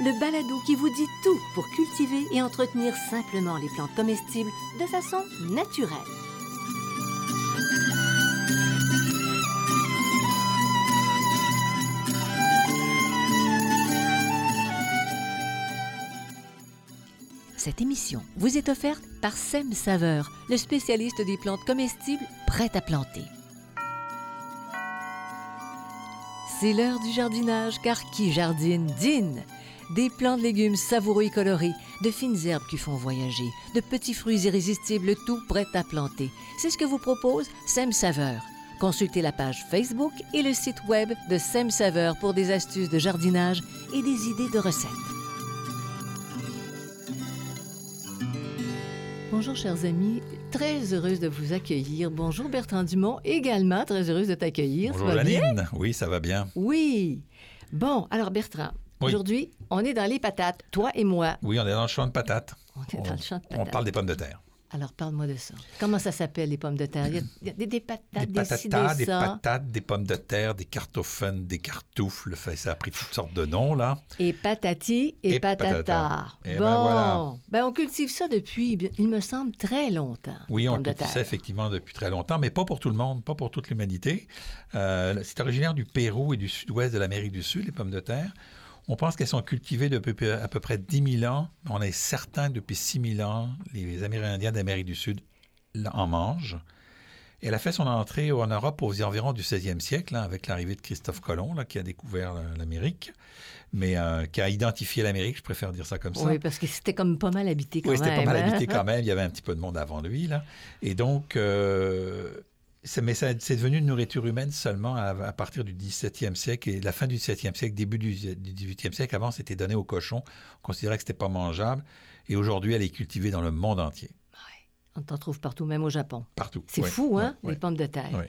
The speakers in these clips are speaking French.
le balado qui vous dit tout pour cultiver et entretenir simplement les plantes comestibles de façon naturelle. Cette émission vous est offerte par Sem Saveur, le spécialiste des plantes comestibles prêtes à planter. C'est l'heure du jardinage, car qui jardine dîne. Des plants de légumes savoureux et colorés, de fines herbes qui font voyager, de petits fruits irrésistibles, tout prêt à planter. C'est ce que vous propose Sem Saveur. Consultez la page Facebook et le site web de Sem Saveur pour des astuces de jardinage et des idées de recettes. Bonjour chers amis, très heureuse de vous accueillir. Bonjour Bertrand Dumont, également très heureuse de t'accueillir. Ça Bonjour? Janine. Oui, ça va bien. Oui. Bon, alors Bertrand, Oui. aujourd'hui, on est dans les patates, toi et moi. Oui, on est dans le champ de patates. On est dans le champ de On patates. parle des pommes de terre. Alors parle-moi de ça. Comment ça s'appelle les pommes de terre? Il y a, des, des patates, Des patatas, des patates, des pommes de terre, des cartophènes, des cartoufles. Ça a pris toutes sortes de noms, là. Et patati et, Et patata. Eh ben, bon, voilà. ben, on cultive ça depuis, il me semble, très longtemps. Oui, on cultive ça effectivement depuis très longtemps, mais pas pour tout le monde, pas pour toute l'humanité. Euh, c'est originaire du Pérou et du sud-ouest de l'Amérique du Sud, les pommes de terre. On pense qu'elles sont cultivées depuis à peu près 10 000 ans. On est certain que depuis 6 000 ans, les Amérindiens d'Amérique du Sud en mangent. Elle a fait son entrée en Europe aux environs du 16e siècle, hein, avec l'arrivée de Christophe Colomb, là, qui a découvert l'Amérique, mais euh, qui a identifié l'Amérique, je préfère dire ça comme ça. Oui, parce que c'était comme pas mal habité quand Oui, c'était même. pas mal hein? habité quand même. Il y avait un petit peu de monde avant lui. Là. Et donc, euh, mais c'est devenu une nourriture humaine seulement à, à partir du 17e siècle et la fin du 17e siècle, début du, du 18e siècle. Avant, c'était donné aux cochons. On considérait que c'était pas mangeable. Et aujourd'hui, elle est cultivée dans le monde entier, On t'en trouve partout, même au Japon. partout. C'est fou, hein, les pommes de terre.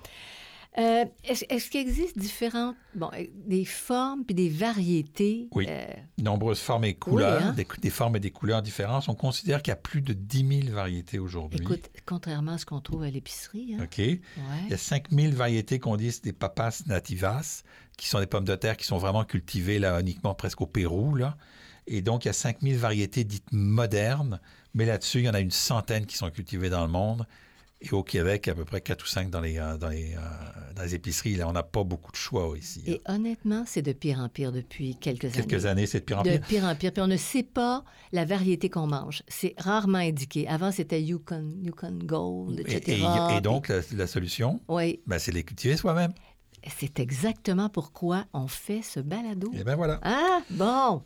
Euh, est-ce, est-ce qu'il existe différentes, bon, euh, des formes puis des variétés? Oui. euh, Nombreuses formes et couleurs, hein? des, des formes et des couleurs différentes. On considère qu'il y a plus de 10 000 variétés aujourd'hui. écoute, contrairement à ce qu'on trouve à l'épicerie, hein? OK. Il y a 5000 variétés qu'on dit c'est des papas nativas, qui sont des pommes de terre qui sont vraiment cultivées là, uniquement presque au Pérou. Là. Et donc, il y a 5000 variétés dites modernes, mais là-dessus, il y en a une centaine qui sont cultivées dans le monde. Et au Québec, à peu près 4 ou 5 dans les, euh, dans les, euh, dans les épiceries. Là, on n'a pas beaucoup de choix ici. hein. Et honnêtement, c'est de pire en pire depuis quelques, Quelques années. années, c'est de pire en De pire. pire en pire. Puis on ne sait pas la variété qu'on mange. C'est rarement indiqué. Avant, c'était Yukon, Yukon Gold, Et, etc. et- et donc, la, la solution, Oui, ben, c'est de les cultiver soi-même. c'est exactement pourquoi on fait ce balado. Et bien voilà. Ah, bon.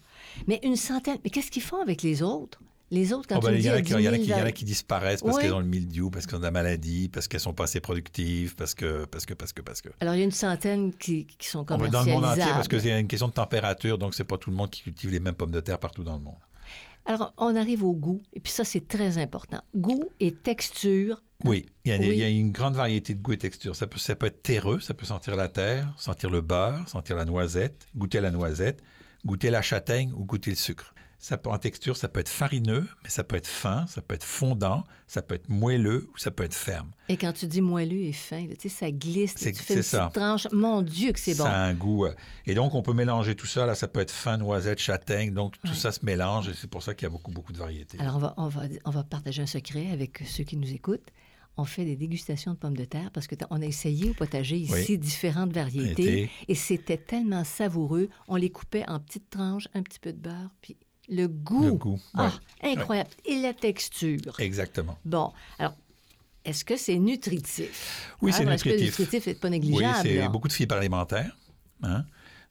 Mais une centaine. Mais qu'est-ce qu'ils font avec les autres? Les autres, quand Oh, tu ben, me il y, en a qui- il y en a 10 qui- 000 il y en a qui disparaissent parce Oui. qu'elles ont le mildiou, parce qu'elles ont de la maladie, parce qu'elles sont pas assez productives, parce que, parce que, parce que, parce que. Alors, il y a une centaine qui, qui sont On va dans le monde entier commercialisables. parce que c'est une question de température, donc c'est pas tout le monde qui cultive les mêmes pommes de terre partout dans le monde. Alors, on arrive au goût. Et puis ça, c'est très important. Goût et texture. Oui, il y, a, Oui. il y a une grande variété de goûts et textures. Ça peut, ça peut être terreux, ça peut sentir la terre, sentir le beurre, sentir la noisette, goûter la noisette, goûter la châtaigne ou goûter le sucre. Ça peut, en texture, ça peut être farineux, mais ça peut être fin, ça peut être fondant, ça peut être moelleux ou ça peut être ferme. Et quand tu dis moelleux et fin, tu sais, ça glisse. tu fais une petite ça. tranche. Mon Dieu, que c'est bon. Ça a un goût. euh, Et donc, on peut mélanger tout ça. Là, ça peut être fin, noisette, châtaigne. Donc, tout Ouais. ça se mélange et c'est pour ça qu'il y a beaucoup, beaucoup de variétés. Alors, on va, on, va, on va partager un secret avec ceux qui nous écoutent. On fait des dégustations de pommes de terre parce que on a essayé au potager ici Oui. différentes variétés Été. et c'était tellement savoureux. On les coupait en petites tranches, un petit peu de beurre, puis le goût. Le goût. Ah, ouais. incroyable. Et la texture. Exactement. Bon, alors, est-ce que c'est nutritif? Oui, Ah, c'est que nutritif. nutritif n'est pas Oui, négligeable. c'est là? beaucoup de fibres alimentaires. hein.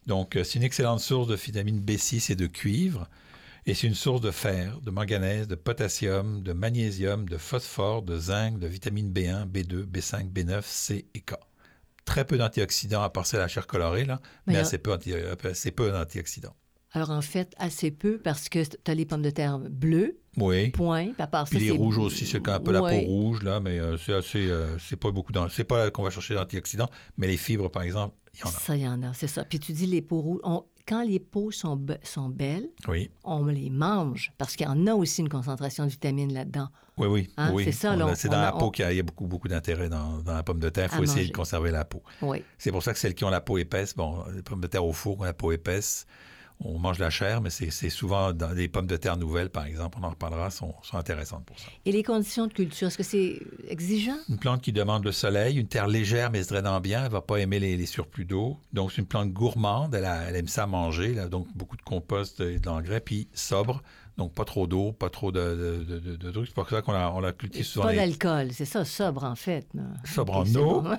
Donc, euh, c'est une excellente source de vitamine B6 et de cuivre. Et c'est une source de fer, de manganèse, de potassium, de magnésium, de phosphore, de zinc, de vitamine B1, B2, B5, B9, C et K. Très peu d'antioxydants, à part c'est la chair colorée, là, Mais mais assez peu, euh, assez peu d'antioxydants. Alors, en fait, assez peu parce que tu as les pommes de terre bleues, Oui. point. Puis à part Puis ça, les c'est- rouges aussi, c'est un peu la peau rouge, là, mais euh, c'est assez. euh, c'est pas beaucoup. d'an- C'est pas qu'on va chercher d'antioxydants, mais les fibres, par exemple, il y en a. Ça, il y en a, c'est ça. Puis tu dis les peaux rouges. On- Quand les peaux sont, be- sont belles, Oui, on les mange parce qu'il y en a aussi une concentration de vitamines là-dedans. oui, oui. Hein, oui. c'est ça, là, C'est dans a- la peau on- qu'il y a, beaucoup, beaucoup d'intérêt dans, dans la pomme de terre. Il faut essayer manger. de conserver la peau. Oui. C'est pour ça que celles qui ont la peau épaisse, bon, les pommes de terre au four, ont la peau épaisse, on mange la chair, mais c'est souvent dans les pommes de terre nouvelles, par exemple, on en reparlera, sont, sont intéressantes pour ça. Et les conditions de culture, est-ce que c'est exigeant? Une plante qui demande le soleil, une terre légère mais se drainant bien, elle ne va pas aimer les, les surplus d'eau. Donc, c'est une plante gourmande, elle, a- elle aime ça manger, là, donc beaucoup de compost et de l'engrais, puis sobre, donc pas trop d'eau, pas trop de, de, de- de- de trucs. C'est pour ça qu'on la, on la cultive souvent Pas les- d'alcool, c'est ça, sobre en fait. sobre en eau.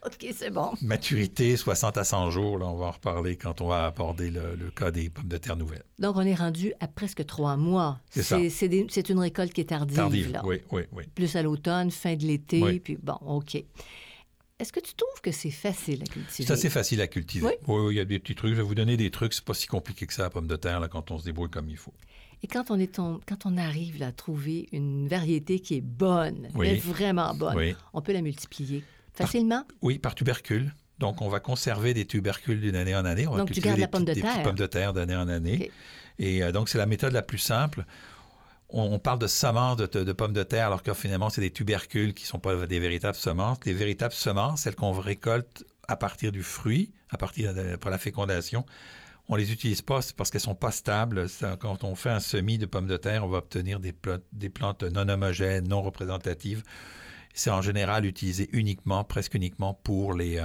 OK, c'est bon. Maturité, 60 à 100 jours, là, on va en reparler quand on va aborder le, le cas des pommes de terre nouvelles. Donc, on est rendu à presque trois mois. C'est ça. C'est une récolte qui est tardive. Tardive, là. oui, oui, oui. Plus à l'automne, fin de l'été, Oui. puis bon, OK. Est-ce que tu trouves que c'est facile à cultiver? C'est assez facile à cultiver. Oui? Oui, oui, il y a des petits trucs. Je vais vous donner des trucs. C'est pas si compliqué que ça, la pomme de terre, là, quand on se débrouille comme il faut. Et quand on, est en- quand on arrive là, à trouver une variété qui est bonne, Oui. vraiment bonne, Oui. on peut la multiplier facilement? Oui, par tubercule. Donc, on va conserver des tubercules d'une année en année. On va Donc, tu cultiver gardes des la pomme de petites- des terre. pommes de terre d'année en année. Et euh, donc, c'est la méthode la plus simple. On, on parle de semences de, de pommes de terre, alors que finalement, c'est des tubercules qui ne sont pas des véritables semences. Les véritables semences, celles qu'on récolte à partir du fruit, à partir de la fécondation, on les utilise pas parce qu'elles sont pas stables. Ça, quand on fait un semis de pommes de terre, on va obtenir des plantes non homogènes, non représentatives. C'est en général utilisé uniquement, presque uniquement pour les, euh,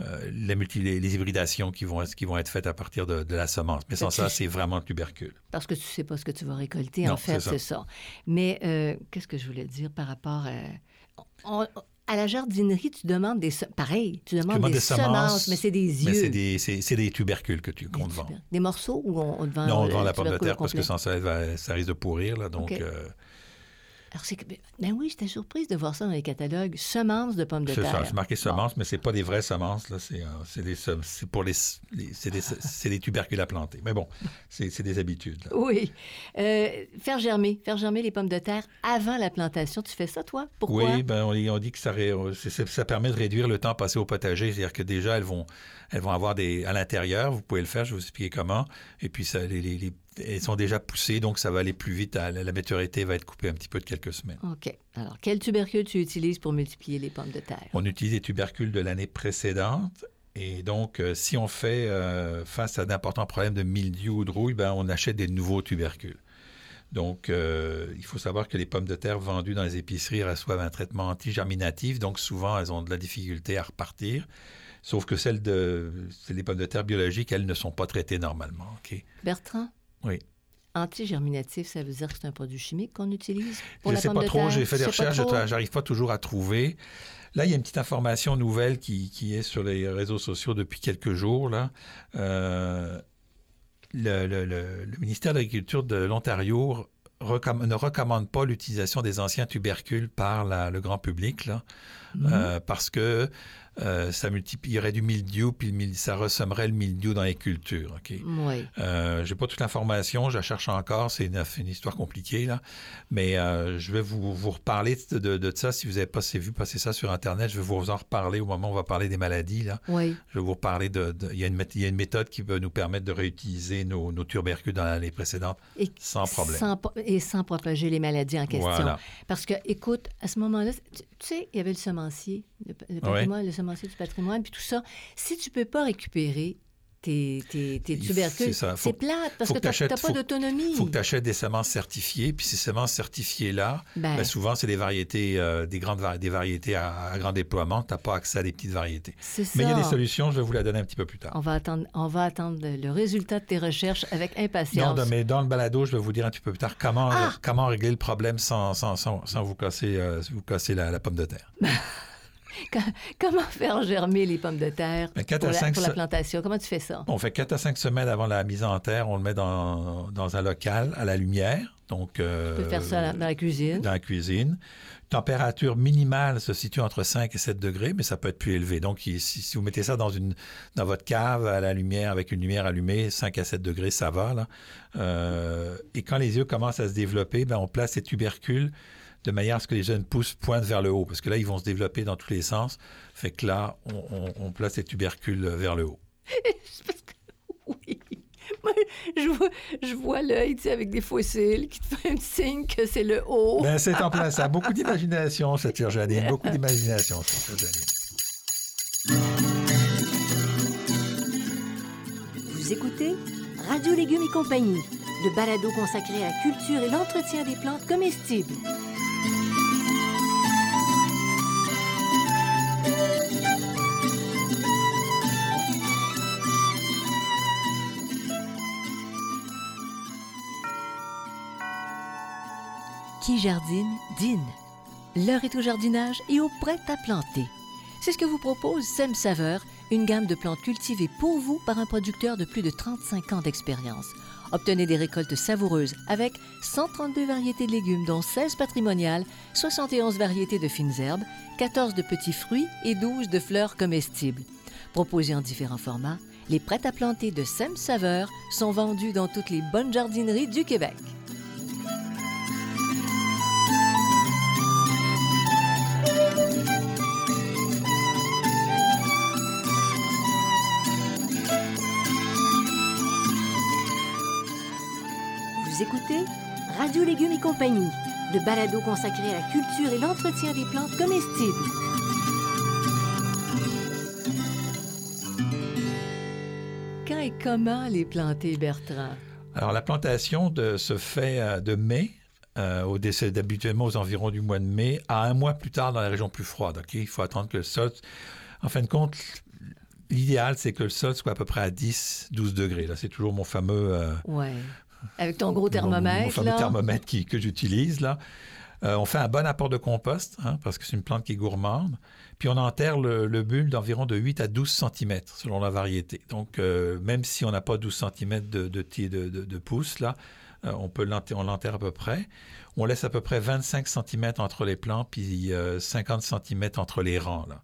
euh, les, multi- les- les hybridations qui vont, être- qui vont être faites à partir de, de la semence. Mais sans ça, c'est vraiment le tubercule. Parce que tu sais pas ce que tu vas récolter, Non, en fait, c'est ça. Mais euh, qu'est-ce que je voulais dire par rapport à... on- à la jardinerie, tu demandes des... Pareil, tu demandes demandes des, des semences, semences, mais c'est des Mais yeux. c'est des, c'est- c'est des tubercules que tu Des comptes vendre. tuber- Des morceaux ou on, on te vend Non, on vend la pomme de terre parce que sans ça, ça risque de pourrir. Là, donc, euh, Alors, c'est que... Ben oui, j'étais surprise de voir ça dans les catalogues. Semences de pommes de c'est terre. ça. C'est marqué semences, mais c'est pas des vraies semences. Là, c'est, euh, c'est, des, c'est pour les, les- c'est, des, c'est des tubercules à planter. Mais bon, c'est, c'est des habitudes. là. Oui. Euh, faire germer, faire germer les pommes de terre avant la plantation. Tu fais ça, toi? Pourquoi? Oui, ben, on, on dit que ça, ré- c'est- c'est- ça permet de réduire le temps passé au potager. C'est-à-dire que déjà, elles vont, elles vont avoir des. À l'intérieur, vous pouvez le faire, je vais vous expliquer comment. Et puis, ça, les, les- les- elles sont déjà poussées, donc ça va aller plus vite. La, la maturité va être coupée un petit peu de quelques semaines. OK. Alors, quel tubercule tu utilises pour multiplier les pommes de terre? On utilise les tubercules de l'année précédente. Et donc, euh, si on fait euh, face à d'importants problèmes de mildiou ou de rouille, ben, on achète des nouveaux tubercules. Donc, euh, il faut savoir que les pommes de terre vendues dans les épiceries reçoivent un traitement anti-germinatif. Donc, souvent, elles ont de la difficulté à repartir. Sauf que celles de les pommes de terre biologiques, elles ne sont pas traitées normalement. OK? Bertrand? Oui. Antigerminatif, ça veut dire que c'est un produit chimique qu'on utilise pour je ne la sais pomme pas de trop, j'ai fait des recherches, n'arrive pas toujours à trouver. Là, il y a une petite information nouvelle qui, qui est sur les réseaux sociaux depuis quelques jours. Là. Euh, le, le- le- le ministère de l'Agriculture de l'Ontario recomm- ne recommande pas l'utilisation des anciens tubercules par la- le grand public, là, Mhm. euh, parce que euh, ça multiplierait du mildiou, puis le ça ressemblerait le mildiou dans les cultures. OK? Oui. Euh, j'ai pas toute l'information, je la cherche encore, c'est une, une histoire compliquée là, mais euh, je vais vous, vous reparler de, de- de ça si vous avez pas vu passer ça sur internet, je vais vous en reparler au moment où on va parler des maladies là. Oui. Je vais vous reparler de, il, y y a une méthode qui peut nous permettre de réutiliser nos, nos tubercules dans l'année précèdente Et sans problème. Sans et sans propager les maladies en question. Voilà. Parce que, écoute, à ce moment-là, tu, tu sais, il y avait le semencier, le, patrimoine, le semencier du patrimoine, puis tout ça. Si tu peux pas récupérer tes, tes, tes c'est plate parce que que tu n'as t'achètes- pas d'autonomie. Il faut que tu achètes des semences certifiées, puis ces semences certifiées-là, Ben, ben, souvent, c'est des variétés, euh, des grandes des variétés à, à grand déploiement. Tu n'as pas accès à des petites variétés. c'est ça. Mais il y a des solutions, je vais vous la donner un petit peu plus tard. On va attendre, on va attendre le résultat de tes recherches avec Non, impatience. dans- mais dans le balado, je vais vous dire un petit peu plus tard comment, Ah! comment régler le problème sans, sans, sans, sans vous casser, euh, vous casser la, la pomme de terre. Comment faire germer les pommes de terre Ben, pour, la, pour plantation? Comment tu fais ça? On fait 4 à 5 semaines avant la mise en terre, on le met dans, dans un local à la lumière. Donc, euh, Tu peux faire ça dans la cuisine. dans la cuisine. Température minimale se situe entre 5 et 7 degrés, mais ça peut être plus élevé. Donc, si, si vous mettez ça dans, une, dans votre cave à la lumière, avec une lumière allumée, 5 à 7 degrés, ça va. Là. Euh, et quand les œufs commencent à se développer, ben, on place ces tubercules de manière à ce que les jeunes pousses pointent vers le haut, parce que là, ils vont se développer dans tous les sens. Fait que là, on, on- on place les tubercules vers le haut. Oui. Moi, je vois, je vois l'œil, tu sais, avec des fossiles qui te fait un signe que c'est le haut. Ben, c'est en plein ça. Beaucoup d'imagination, cette Janine. Beaucoup d'imagination, cette Janine. Vous écoutez Radio Légumes et compagnie, le balado consacré à la culture et l'entretien des plantes comestibles. Qui jardine, dîne. L'heure est au jardinage et au prêt à planter. C'est ce que vous propose Sem Saveur, une gamme de plantes cultivées pour vous par un producteur de plus de 35 ans d'expérience. Obtenez des récoltes savoureuses avec 132 variétés de légumes, dont 16 patrimoniales, 71 variétés de fines herbes, 14 de petits fruits et 12 de fleurs comestibles. Proposés en différents formats, les prêts à planter de Sem Saveur sont vendus dans toutes les bonnes jardineries du Québec. Vous écoutez Radio Légumes et compagnie, le balado consacré à la culture et l'entretien des plantes comestibles. Quand et comment les planter, Bertrand? Alors, la plantation de- se fait euh, de mai, euh, au décès d'habituellement aux environs du mois de mai, à un mois plus tard dans la région plus froide. ok? Il faut attendre que le sol. En fin de compte, l'idéal, c'est que le sol soit à peu près à 10-12 degrés. Là, c'est toujours mon fameux. euh, Ouais. Avec ton gros mon- Mon, thermomètre, fameux là. thermomètre qui- que j'utilise, là. Euh, on fait un bon apport de compost, hein, parce que c'est une plante qui est gourmande. Puis on enterre le, le bulbe d'environ de 8 à 12 cm, selon la variété. Donc, euh, même si on n'a pas 12 cm de, de, de, de- de pouce, là, euh, on peut l'enterrer, on l'enterre à peu près. On laisse à peu près 25 cm entre les plants, puis euh, 50 cm entre les rangs, là.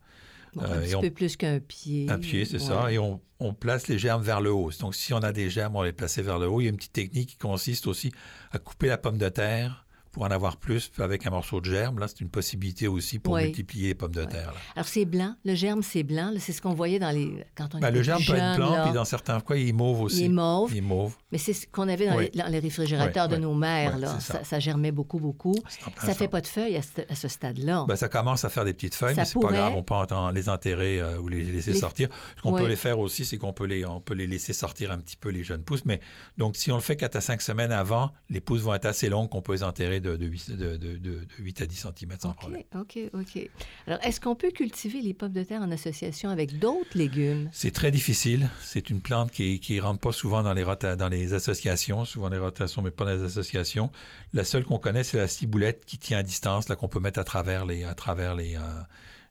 Bon, Euh, un petit on- peu plus qu'un pied. Un pied, c'est ça. Et on, on place les germes vers le haut. Donc, si on a des germes, on les place vers le haut. Il y a une petite technique qui consiste aussi à couper la pomme de terre pour en avoir plus avec un morceau de germe. Là, c'est une possibilité aussi pour Oui. multiplier les pommes de terre. là. Alors, c'est blanc. Le germe, c'est blanc. C'est ce qu'on voyait dans les... quand on Ben, le germe peut être blanc, là. puis dans certains cas, il est mauve aussi. Il est mauve. Il est mauve. Mais c'est ce qu'on avait dans, Oui. les, dans les réfrigérateurs de nos mères. Là. Ça. ça. ça germait beaucoup, beaucoup. Ça fait ça. pas de feuilles à ce, stade-là. Ben, ça commence à faire des petites feuilles, Ça mais c'est pourrait. pas grave. On peut en- les enterrer euh, ou les laisser Les- sortir. Ce qu'on peut les faire aussi, c'est qu'on peut les, on peut les laisser sortir un petit peu, les jeunes pousses. Mais donc, si on le fait 4 à 5 semaines avant, les pousses vont être assez longues qu'on peut les enterrer de, de, 8, de, de- de- de 8 à 10 cm sans problème. OK, OK. Alors, est-ce qu'on peut cultiver les pommes de terre en association avec d'autres légumes? C'est très difficile. C'est une plante qui ne rentre pas souvent dans les, rota- dans les associations, souvent les rotations, mais pas dans les associations. La seule qu'on connaît, c'est la ciboulette qui tient à distance, là, qu'on peut mettre à travers les, à travers les, euh,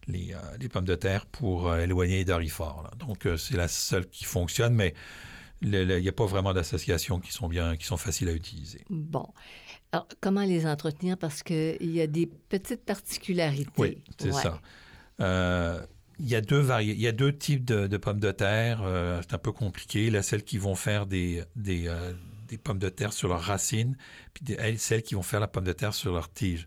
les, euh, les pommes de terre pour euh, éloigner les dorifores. là. Donc, c'est la seule qui fonctionne, mais il n'y a pas vraiment d'associations qui sont bien, qui sont faciles à utiliser. Bon. Alors, comment les entretenir? Parce qu'il y a des petites particularités. Oui, c'est Ouais. ça. Euh, il y a deux vari- il y a deux types de, de pommes de terre. euh, c'est un peu compliqué. Là, celles qui vont faire des, des, euh, des pommes de terre sur leurs racines, puis des- elles, celles qui vont faire la pomme de terre sur leurs tiges.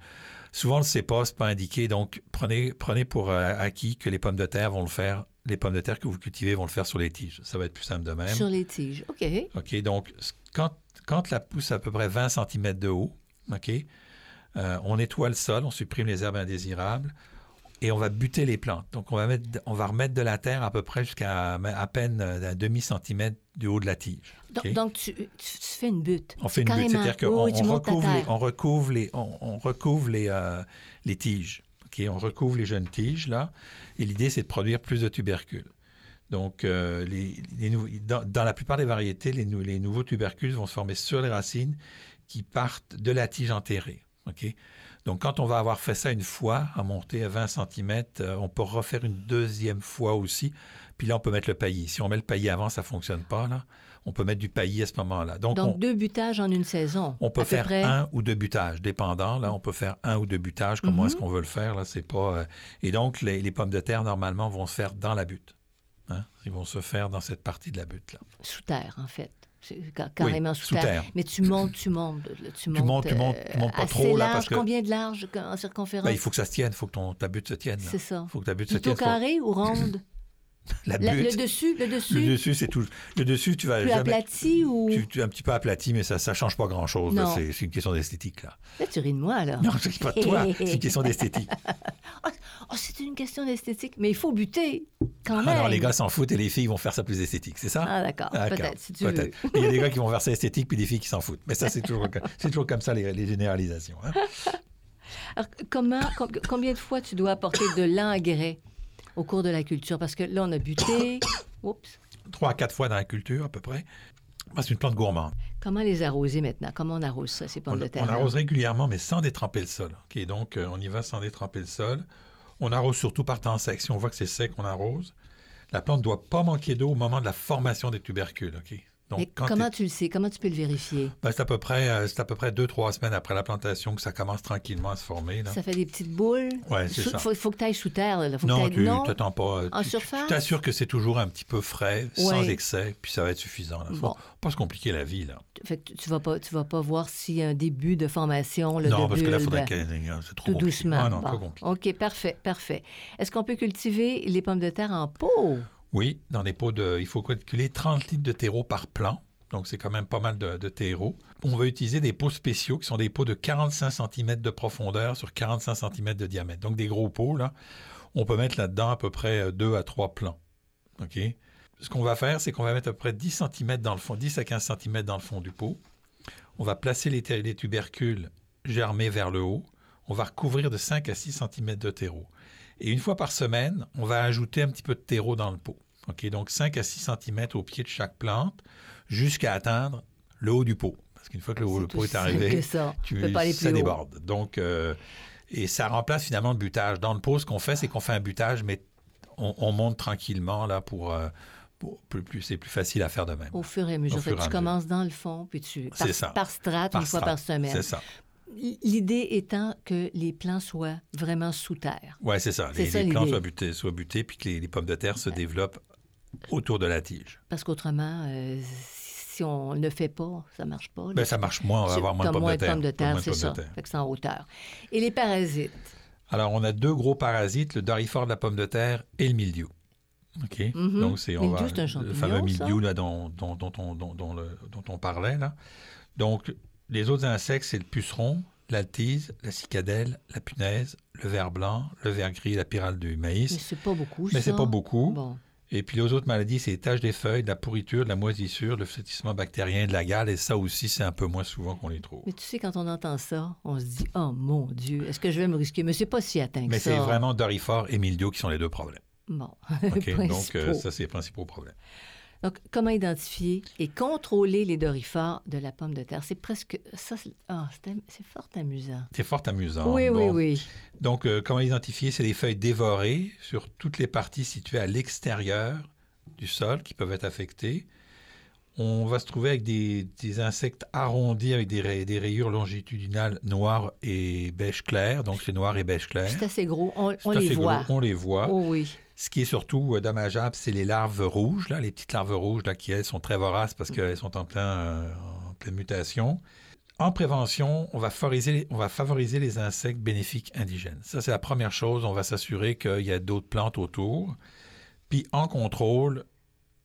Souvent, on ne le sait pas, c'est pas indiqué. Donc, prenez, prenez pour acquis que les pommes de terre vont le faire. Les pommes de terre que vous cultivez vont le faire sur les tiges. Ça va être plus simple de même. Sur les tiges. OK. OK, donc quand, quand la pousse à peu près 20 cm de haut, OK, euh, on nettoie le sol, on supprime les herbes indésirables et on va buter les plantes. Donc, on va, mettre, on va remettre de la terre à peu près jusqu'à à peine euh, un demi-centimètre du haut de la tige. Donc, tu, tu- fais une butte. on fait une butte, c'est-à-dire qu'on oui, on recouvre, les, terre. on recouvre les, on, on recouvre les, euh, les tiges. On recouvre les jeunes tiges, là, et l'idée, c'est de produire plus de tubercules. Donc, euh, les, dans, la plupart des variétés, les, nou- les nouveaux tubercules vont se former sur les racines qui partent de la tige enterrée. Donc, quand on va avoir fait ça une fois, à monter à 20 cm, on peut refaire une deuxième fois aussi. Puis là, on peut mettre le paillis. Si on met le paillis avant, ça ne fonctionne pas. Là. On peut mettre du paillis à ce moment-là. Donc, on, deux butages en une saison. On peut faire près. un ou deux butages, dépendant. Là, on peut faire un ou deux butages. Comment Mhm. est-ce qu'on veut le faire? Là, c'est pas. euh, Et donc, les, les pommes de terre, normalement, vont se faire dans la butte. Hein? Ils vont se faire dans cette partie de la butte. Là. Sous terre, en fait. C'est ca- carrément Oui, sous, terre. terre. Mais tu montes, tu montes. là, Tu montes, montes, tu montes, tu montes pas assez trop, là, large. parce que- Combien de large en circonférence? Ben, il faut que ça se tienne. Il faut que ton, ta butte se tienne. là. C'est ça. Il faut que ta butte se tienne. Faut- carré ou ronde? La le dessus, le dessus, Le dessus, c'est tout. Le dessus, tu vas plus jamais. aplati ou... Tu, tu es un petit peu aplati, mais ça ne change pas grand-chose. là. Non. C'est c'est une question d'esthétique. Là. Là, tu ris de moi, là. Non, je ne pas de toi. C'est une question d'esthétique. Oh, c'est une question d'esthétique. Mais il faut buter, quand Ah même. non, les gars s'en foutent et les filles vont faire ça plus esthétique, c'est ça? Ah, d'accord. D'accord, Peut-être, si tu veux. peut-être. Mais Il y a des gars qui vont faire ça esthétique puis des filles qui s'en foutent. Mais ça, c'est toujours, c'est toujours comme ça, les, les généralisations. hein. Alors, comment, com- combien de fois tu dois apporter de l'engrais? Au cours de la culture? Parce que là, on a buté. Oups. Trois à quatre fois dans la culture, à peu près. C'est une plante gourmande. Comment les arroser maintenant? Comment on arrose ça, ces pommes On, de terre? on arrose régulièrement, mais sans détremper le sol. OK, donc, euh, on y va sans détremper le sol. On arrose surtout par temps sec. Si on voit que c'est sec, on arrose. La plante ne doit pas manquer d'eau au moment de la formation des tubercules. Donc, Mais comment tu le sais? Comment tu peux le vérifier? Ben, c'est à peu près, euh, c'est à peu près deux, trois semaines après la plantation que ça commence tranquillement à se former. Là. Ça fait des petites boules? Ouais, c'est ça. faut, faut que tu ailles sous terre. Là. Faut que Non, t'ailles- tu t'attends pas. En tu- surface? Tu t'assures que c'est toujours un petit peu frais, sans excès, puis ça va être suffisant. Faut Bon. pas se compliquer la vie. Là. Fait que tu- vas pas, tu vas pas voir s'il y a un début de formation là, non, de parce que là, il bulbes. faudrait que c'est trop Tout compliqué. doucement. Ah non, Bon. trop compliqué. OK, parfait, parfait. Est-ce qu'on peut cultiver les pommes de terre en pot? Oui, dans des pots de. Il faut calculer 30 litres de terreau par plant. Donc, c'est quand même pas mal de, terreau. On va utiliser des pots spéciaux qui sont des pots de 45 cm de profondeur sur 45 cm de diamètre. Donc, des gros pots, là. On peut mettre là-dedans à peu près 2 à 3 plants. OK? Ce qu'on va faire, c'est qu'on va mettre à peu près 10 cm dans le fond, 10 à 15 cm dans le fond du pot. On va placer les, les tubercules germés vers le haut. On va recouvrir de 5 à 6 cm de terreau. Et une fois par semaine, on va ajouter un petit peu de terreau dans le pot. Donc 5 à 6 cm au pied de chaque plante jusqu'à atteindre le haut du pot. Parce qu'une fois que le, haut- le pot est arrivé, ça. tu, pas aller plus ça haut. déborde. Donc, euh, et ça remplace finalement le butage. Dans le pot, ce qu'on fait, c'est qu'on fait un butage, mais on, on monte tranquillement là pour. euh, pour- plus, plus- c'est plus facile à faire de même. Au fur et à mesure. Fait à tu mesure. commences dans le fond, puis tu... Par, par strate, Par une fois par semaine. C'est ça. L'idée étant que les plants soient vraiment sous terre. Oui, c'est ça. Les, ça, les plants soient butés, soient butés, puis que les, les pommes de terre se développent autour de la tige. Parce qu'autrement, euh, si on ne fait pas, ça marche pas. Ben, ça marche moins, on va avoir moins de pommes moins de terre. pommes de terre, de c'est pommes ça. de terre. Fait que c'est en hauteur. Et les parasites? Alors, on a deux gros parasites, le dorifort de la pomme de terre et le mildiou. OK? Mhm. Donc, c'est on va- un le fameux mildiou là, dont, dont, dont dont on parlait. Là. Donc, les autres insectes, c'est le puceron, l'altise, la cicadelle, la punaise, le ver blanc, le ver gris, la pyrale du Mais maïs. c'est pas beaucoup, Mais c'est pas beaucoup. Bon. Et puis, les autres maladies, c'est les taches des feuilles, de la pourriture, de la moisissure, le flétissement bactérien, de la gale. Et ça aussi, c'est un peu moins souvent qu'on les trouve. Mais tu sais, quand on entend ça, on se dit « Oh mon Dieu, est-ce que je vais me risquer? » Mais c'est pas si atteint que Mais ça. c'est vraiment dorifort et mildiou qui sont les deux problèmes. Bon. OK? donc, euh, ça, c'est les principaux problèmes. Donc, comment identifier et contrôler les dorifores de la pomme de terre? C'est presque... Ça, c'est ah, fort amusant. C'est fort amusant. oui, oui, Bon. oui. Donc, euh, comment identifier? C'est les feuilles dévorées sur toutes les parties situées à l'extérieur du sol qui peuvent être affectées. On va se trouver avec des, des insectes arrondis avec des, ray- des rayures longitudinales noires et beige clair. Donc, c'est noir et beige clair. C'est assez gros. On, les assez gros, voit. on les voit. Oh oui. Ce qui est surtout euh, dommageable, c'est les larves rouges, là, les petites larves rouges là, qui, elles, sont très voraces parce qu'elles sont en, plein, euh, en pleine mutation. En prévention, on va, favoriser, on va favoriser les insectes bénéfiques indigènes. Ça, c'est la première chose. On va s'assurer qu'il y a d'autres plantes autour. Puis en contrôle,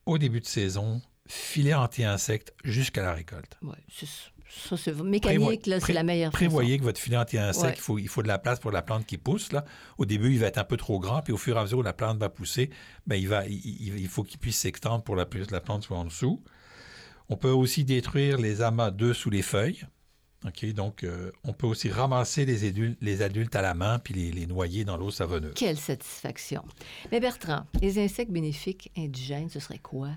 au début de saison, filet anti-insectes jusqu'à la récolte. Ouais, c'est- ça, c'est mécanique, là, c'est la meilleure Prévoyez que votre filet anti-insecte, Ouais. il, faut, il faut de la place pour la plante qui pousse. Là. Au début, il va être un peu trop grand, puis au fur et à mesure où la plante va pousser, ben, il, va, il, faut qu'il puisse s'étendre pour la, que la plante soit en dessous. On peut aussi détruire les amas d'œufs sous les feuilles. OK, donc, euh, on peut aussi ramasser les adultes, les adultes à la main puis les, les noyer dans l'eau savonneuse. Quelle satisfaction. Mais Bertrand, les insectes bénéfiques indigènes, ce serait quoi?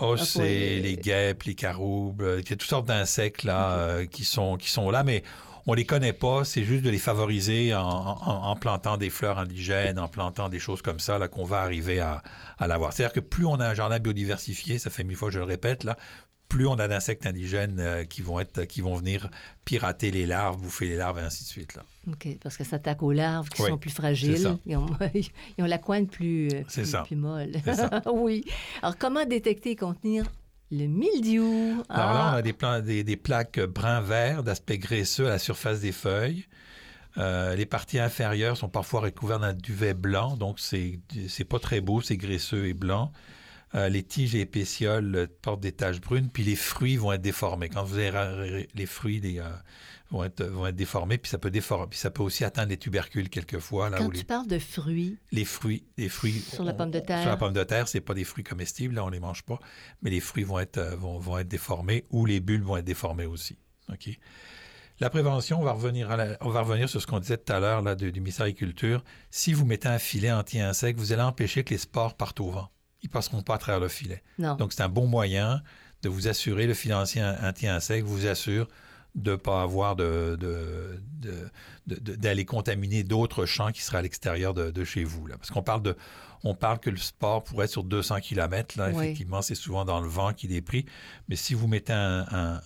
Oh, Ah, c'est les- les guêpes, les caroubes, euh, il y a toutes sortes d'insectes là euh, qui, sont, qui sont là, mais on les connaît pas, c'est juste de les favoriser en, en- en plantant des fleurs indigènes, en plantant des choses comme ça, là, qu'on va arriver à, à l'avoir. C'est-à-dire que plus on a un jardin biodiversifié, ça fait mille fois que je le répète, là, plus on a d'insectes indigènes euh, qui vont être, qui vont venir pirater les larves, bouffer les larves et ainsi de suite. Là. OK, parce que ça attaque aux larves qui Oui, sont plus fragiles. Ils ont, ils ont la coine plus, euh, plus, ça. plus molle. C'est ça. oui. Alors, comment détecter et contenir le mildiou? Alors là, on Ah, a des, plans- des, des plaques brun-vert d'aspect graisseux à la surface des feuilles. Euh, les parties inférieures sont parfois recouvertes d'un duvet blanc, donc c'est c'est pas très beau, c'est graisseux et blanc. Euh, les tiges et les pétioles euh, portent des taches brunes, puis les fruits vont être déformés. Quand vous avez les fruits les, euh, vont, être, vont être déformés, puis ça peut déformer, puis ça peut aussi atteindre les tubercules quelquefois. Là quand où tu les, parles de fruits, les fruits, les fruits Sur la pomme de terre. Sur la pomme de terre, c'est pas des fruits comestibles, là on les mange pas, mais les fruits vont être euh, vont, vont être déformés ou les bulbes vont être déformées aussi. Ok? La prévention, on va revenir, à la- on va revenir sur ce qu'on disait tout à l'heure là, de- du ministère de l'Agriculture. Si vous mettez un filet anti-insectes, vous allez empêcher que les spores partent au vent. Ils passeront pas à travers le filet. non. Donc, c'est un bon moyen de vous assurer, le filet anti- anti-insectes vous assure de ne pas avoir de, d'aller contaminer d'autres champs qui seraient à l'extérieur de, de chez vous. Là. Parce qu'on parle de, on parle que le sport pourrait être sur 200 km. Là, Oui. effectivement, c'est souvent dans le vent qu'il est pris. Mais si vous mettez un, un-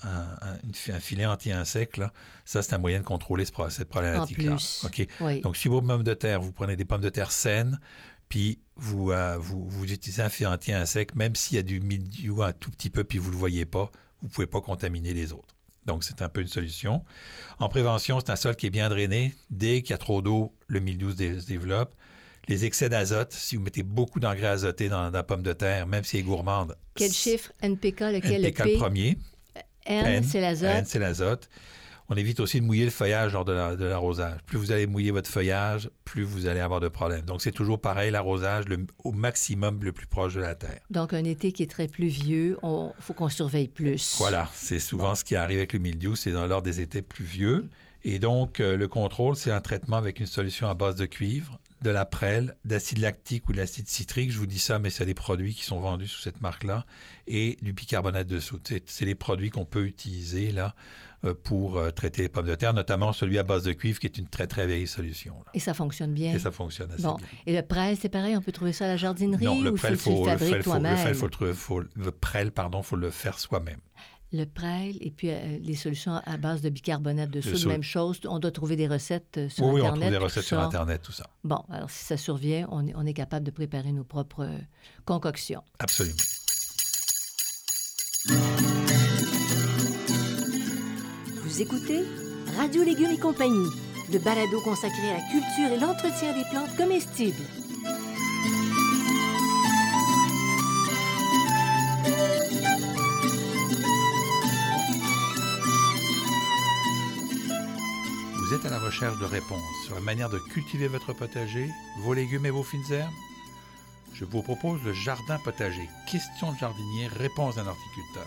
filet anti-insectes, là, ça, c'est un moyen de contrôler ce cette problématique-là. OK. oui. Donc, si vos pommes de terre, vous prenez des pommes de terre saines, puis vous, euh, vous, vous utilisez un filet anti-insecte, même s'il y a du mildiou un tout petit peu, puis vous ne le voyez pas, vous ne pouvez pas contaminer les autres. Donc, c'est un peu une solution. En prévention, c'est un sol qui est bien drainé. Dès qu'il y a trop d'eau, le mildiou se, dé- se développe. Les excès d'azote, si vous mettez beaucoup d'engrais azotés dans, dans la pomme de terre, même si elle est gourmande, Quel chiffre? NPK, lequel? NPK le le P? premier. N, N, c'est l'azote. N, c'est l'azote. On évite aussi de mouiller le feuillage lors de la- de l'arrosage. plus vous allez mouiller votre feuillage, plus vous allez avoir de problèmes. Donc, c'est toujours pareil, l'arrosage au maximum le plus proche de la terre. Donc, un été qui est très pluvieux, il faut qu'on surveille plus. Voilà, c'est souvent ce qui arrive avec le mildiou, c'est dans lors des étés pluvieux. Et donc, euh, le contrôle, c'est un traitement avec une solution à base de cuivre, de la prêle, d'acide lactique ou de l'acide citrique. Je vous dis ça, mais c'est des produits qui sont vendus sous cette marque-là, et du bicarbonate de soude. C'est, les produits qu'on peut utiliser là pour euh, traiter les pommes de terre, notamment celui à base de cuivre, qui est une très, très vieille solution. là. Et ça fonctionne bien. Et ça fonctionne assez Bon. bien. Et le prêle, c'est pareil, on peut trouver ça à la jardinerie Non, le ou prêle, tu faut, le prêle, faut, le faut le prêle, pardon, faut le faire soi-même. Le prêle et puis euh, les solutions à base de bicarbonate de soude, même chose. On doit trouver des recettes euh, sur Oui, oui, on Internet. trouve des recettes sur. Internet, tout ça. Bon, alors si ça survient, on est, on est capable de préparer nos propres euh, concoctions. Absolument. Écoutez Radio Légumes et compagnie, le balado consacré à la culture et l'entretien des plantes comestibles. Vous êtes à la recherche de réponses sur la manière de cultiver votre potager, vos légumes et vos fines herbes? Je vous propose le jardin potager, questions de jardinier, réponses d'un horticulteur.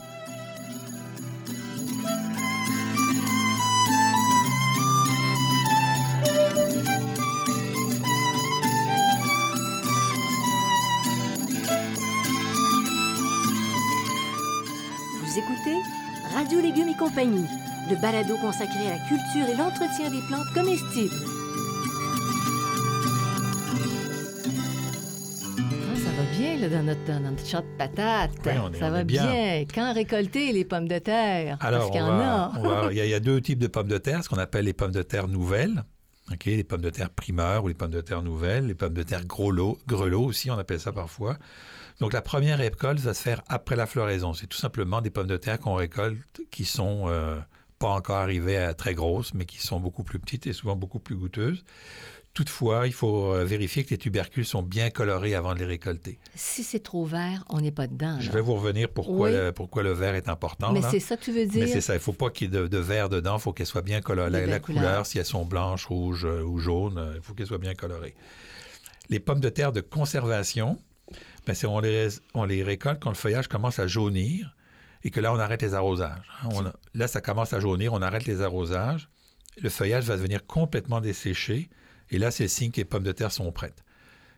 Compagnie, le balado consacré à la culture et l'entretien des plantes comestibles. Ah, ça va bien là, dans, notre, dans notre champ de patates. Oui, on est- ça on va est bien. bien. Quand récolter les pommes de terre? Alors, Parce qu'il y on en va- a. on va- il y, a- il y a deux types de pommes de terre, ce qu'on appelle les pommes de terre nouvelles, ok, les pommes de terre primeurs ou les pommes de terre nouvelles, les pommes de terre grelots, grelots aussi, on appelle ça parfois. Donc, la première récolte va se faire après la floraison. C'est tout simplement des pommes de terre qu'on récolte qui sont euh, pas encore arrivées à très grosses, mais qui sont beaucoup plus petites et souvent beaucoup plus goûteuses. Toutefois, il faut euh, vérifier que les tubercules sont bien colorés avant de les récolter. Si c'est trop vert, on n'est pas dedans. Je vais vous revenir pourquoi, Oui. le, pourquoi le vert est important. Mais c'est ça que tu veux dire? Mais c'est ça, il ne faut pas qu'il y ait de, de vert dedans, il faut qu'elle soit bien colorée. De La, la couleur, couleurs. si elles sont blanches, rouges euh, ou jaunes, il faut qu'elles soient bien colorées. Les pommes de terre de conservation, Ben, on, les, on les récolte quand le feuillage commence à jaunir et que là, on arrête les arrosages. hein. On- là, ça commence à jaunir, on arrête les arrosages. Le feuillage va devenir complètement desséché et là, c'est le signe que les pommes de terre sont prêtes.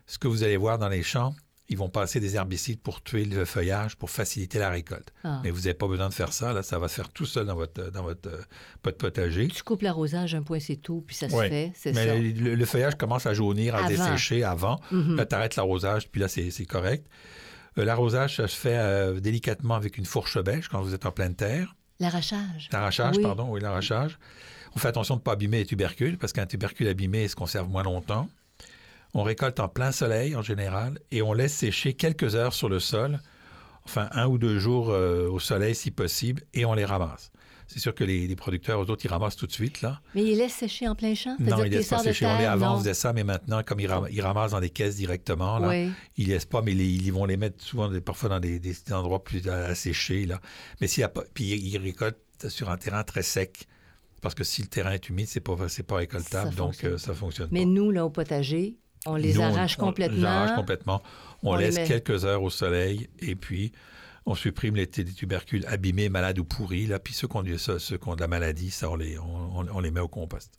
Ce que vous allez voir dans les champs, ils vont passer des herbicides pour tuer le feuillage, pour faciliter la récolte. Ah. Mais vous n'avez pas besoin de faire ça, là, ça va se faire tout seul dans votre, dans votre euh, pot potager. Tu coupes l'arrosage, un point, c'est tout, puis ça se Ouais. fait, c'est Mais le, le feuillage commence à jaunir, à Avant. dessécher avant. Là, tu arrêtes l'arrosage, puis là, c'est correct. Euh, l'arrosage, ça se fait euh, délicatement avec une fourche bêche quand vous êtes en pleine terre. L'arrachage. L'arrachage, Oui. pardon, oui, l'arrachage. On fait attention de ne pas abîmer les tubercules, parce qu'un tubercule abîmé se conserve moins longtemps. On récolte en plein soleil, en général, et on laisse sécher quelques heures sur le sol, enfin un ou deux jours euh, au soleil si possible, et on les ramasse. C'est sûr que les, les producteurs, eux autres, ils ramassent tout de suite, là. Mais il laisse sécher en plein champ? Non, ils laissent pas sécher. On les, avant, on faisait ça, mais maintenant, comme ils, ram- ils ramassent dans des caisses directement, là, Oui. ils laissent pas, mais les- ils vont les mettre souvent, parfois dans des, des endroits plus sécher, là. Mais s'il y a pas, puis ils récoltent sur un terrain très sec, parce que si le terrain est humide, c'est pas, c'est pas récoltable, Ça donc euh, ça fonctionne Mais pas. nous, là, au potager, on les Nous, arrache on- complètement. On les arrache complètement. On, laisse quelques heures au soleil et puis on supprime les, les tubercules abîmés, malades ou pourris. Là, puis ceux qui ont, du- ceux, ceux qui ont de la maladie, ça, on les, on, met au compost.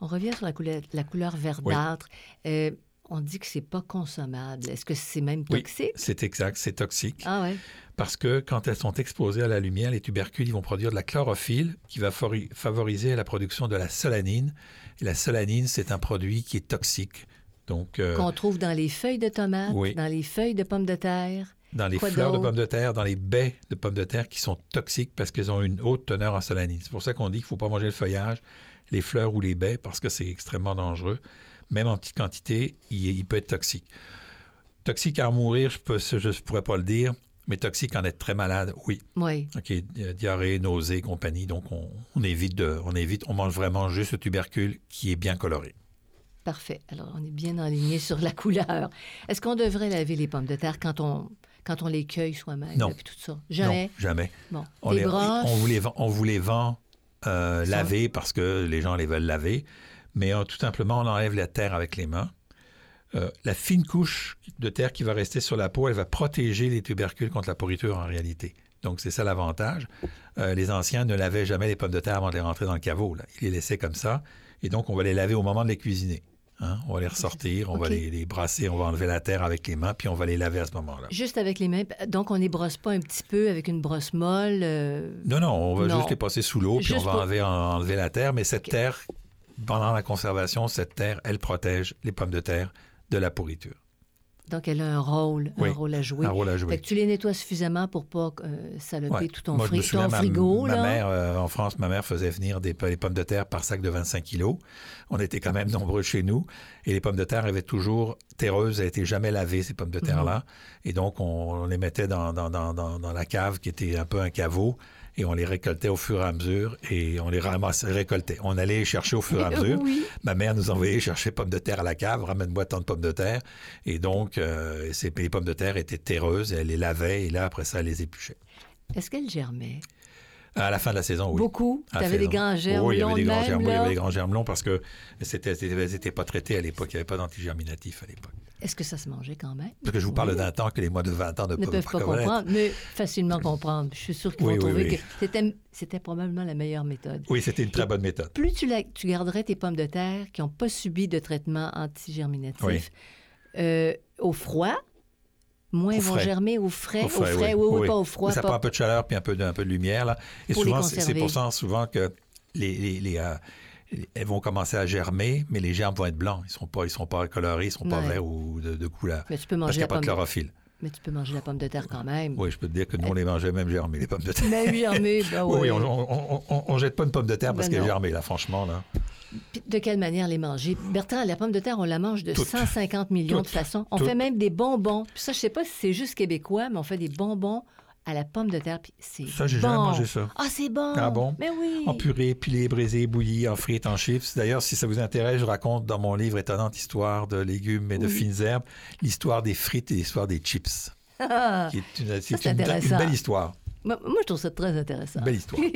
On revient sur la couleur, la couleur verdâtre. Euh, on dit que c'est pas consommable. Est-ce que c'est même Oui. toxique? C'est exact, c'est toxique. Ah ouais. Parce que quand elles sont exposées à la lumière, les tubercules ils vont produire de la chlorophylle qui va favoriser la production de la solanine. Et la solanine, c'est un produit qui est toxique. Donc, euh, Qu'on trouve dans les feuilles de tomates, Oui. dans les feuilles de pommes de terre. dans les quoi fleurs de pommes de terre, dans les baies de pommes de terre qui sont toxiques parce qu'elles ont une haute teneur en solanine. C'est pour ça qu'on dit qu'il ne faut pas manger le feuillage, les fleurs ou les baies parce que c'est extrêmement dangereux. Même en petite quantité, il, il peut être toxique. Toxique à en mourir, je ne pourrais pas le dire, mais toxique en être très malade, oui. Oui. OK, diarrhée, nausée, compagnie. Donc, on, on évite de, on évite, on mange vraiment juste le tubercule qui est bien coloré. Parfait. Alors, on est bien aligné sur la couleur. Est-ce qu'on devrait laver les pommes de terre quand on, quand on les cueille soi-même? Non. tout ça? Jamais? Non, jamais. Bon. On, les broches? on vous les vend, on vous les vend euh, parce que les gens les veulent laver, mais euh, tout simplement, on enlève la terre avec les mains. Euh, la fine couche de terre qui va rester sur la peau, elle va protéger les tubercules contre la pourriture en réalité. Donc, c'est ça l'avantage. Euh, les anciens ne lavaient jamais les pommes de terre avant de les rentrer dans le caveau. Là. Ils les laissaient comme ça. Et donc, on va les laver au moment de les cuisiner. Hein? On va les ressortir, on va les, les brasser, on va enlever la terre avec les mains, puis on va les laver à ce moment-là. Juste avec les mains. Donc, on les brosse pas un petit peu avec une brosse molle? euh, Non, non, on va Non. juste les passer sous l'eau, puis on va pour- enlever, en- enlever la terre. Mais cette terre, pendant la conservation, cette terre, elle protège les pommes de terre de la pourriture. Donc, elle a un rôle, Oui, un rôle à jouer. Un rôle à Fait jouer. que tu les nettoies suffisamment pour pas euh, saloper Ouais. tout ton, Moi, je me fri- souviens, ton ma- frigo. ma, là. mère, euh, en France, ma mère faisait venir des, les pommes de terre par sac de 25 kilos. On était quand même nombreux chez nous. Et les pommes de terre avaient toujours terreuses. Elles n'étaient jamais lavées, ces pommes de terre-là. Et donc, on, on les mettait dans, dans, dans, dans, dans la cave qui était un peu un caveau. Et on les récoltait au fur et à mesure. Et on les ramassait, récoltait. On allait les chercher au fur et à mesure. Oui. Ma mère nous envoyait chercher pommes de terre à la cave, ramène-moi tant de pommes de terre. Et donc, euh, ces- les pommes de terre étaient terreuses, elle les lavait, et là, après ça, elle les épluchait. Est-ce qu'elle germait? À la fin de la saison, oui. Beaucoup? Tu avais des grands germes Oui, il y avait longs des de grands germes, oui, il y là? avait des grands germes longs parce que c'était, n'étaient pas traitées à l'époque. Il n'y avait pas d'antigerminatif à l'époque. Est-ce que ça se mangeait quand même? Parce que je vous parle Oui. d'un temps que les mois de 20 ans ne, ne peuvent pas comprendre, mais facilement comprendre. Je suis sûre qu'ils Oui, vont oui, trouver que c'était, c'était probablement la meilleure méthode. Oui, c'était une très bonne méthode. Plus tu, la- tu garderais tes pommes de terre qui n'ont pas subi de traitement antigerminatif euh, au froid, moins vont germer au frais. Au frais, oui, oui. oui, pas au froid. ça pas- prend un peu de chaleur puis un peu de, un peu de lumière. Là. Et Pour souvent, c'est, pour ça souvent que les, les- les, euh, elles vont commencer à germer, mais les germes vont être blancs. Ils ne sont, pas- ils sont pas colorés, ils ne sont pas Ouais. verts ou de, de couleur. Mais tu peux Parce manger qu'il n'y a pas de chlorophylle. Mais tu peux manger la pomme de terre quand même. Oui, je peux te dire que nous, on les mangeait même germées, les pommes de terre. Même germée, ben Oui, oui. on ne jette pas une pomme de terre parce Ben qu'elle est germée, là, franchement. Là. De quelle manière les manger? Bertrand, la pomme de terre, on la mange de Toutes. 150 millions de façons. On Toutes. fait même des bonbons. Puis ça, je sais pas si c'est juste québécois, mais on fait des bonbons à la pomme de terre. Puis c'est Ça, j'ai bon. jamais mangé ça. Ah, c'est bon. Ah bon? Mais oui. En purée, pilée, brisée, bouillie, en frites, en chips. D'ailleurs, si ça vous intéresse, je raconte dans mon livre Étonnante histoire de légumes et de fines herbes l'histoire des frites et l'histoire des chips. Ah, Qui est une, une- belle histoire. Moi, je trouve ça très intéressant. Belle histoire.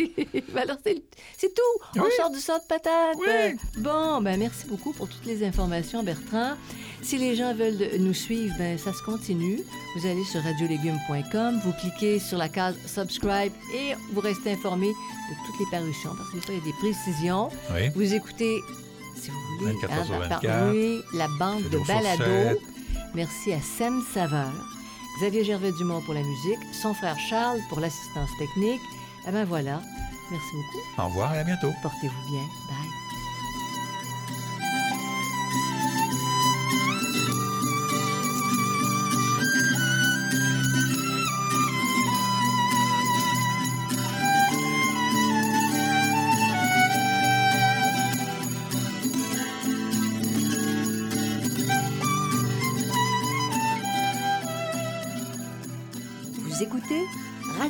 Ben alors, c'est tout. On Oui. sort du sort de patate. Oui. Bon, ben merci beaucoup pour toutes les informations, Bertrand. Si les gens veulent de- nous suivre, ben ça se continue. Vous allez sur radiolégumes.com, vous cliquez sur la case subscribe et vous restez informé de toutes les parutions parce que il y a des précisions. Oui. Vous écoutez, si vous voulez, 24 hein, sur par- 24. oui, la bande de balado. Merci à Sam Saveur, Xavier Gervais-Dumont pour la musique, son frère Charles pour l'assistance technique. Eh ben voilà. Merci beaucoup. Au revoir et à bientôt. Portez-vous bien. Bye.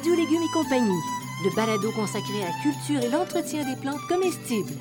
Radio Légumes et compagnie, le balado consacré à la culture et l'entretien des plantes comestibles.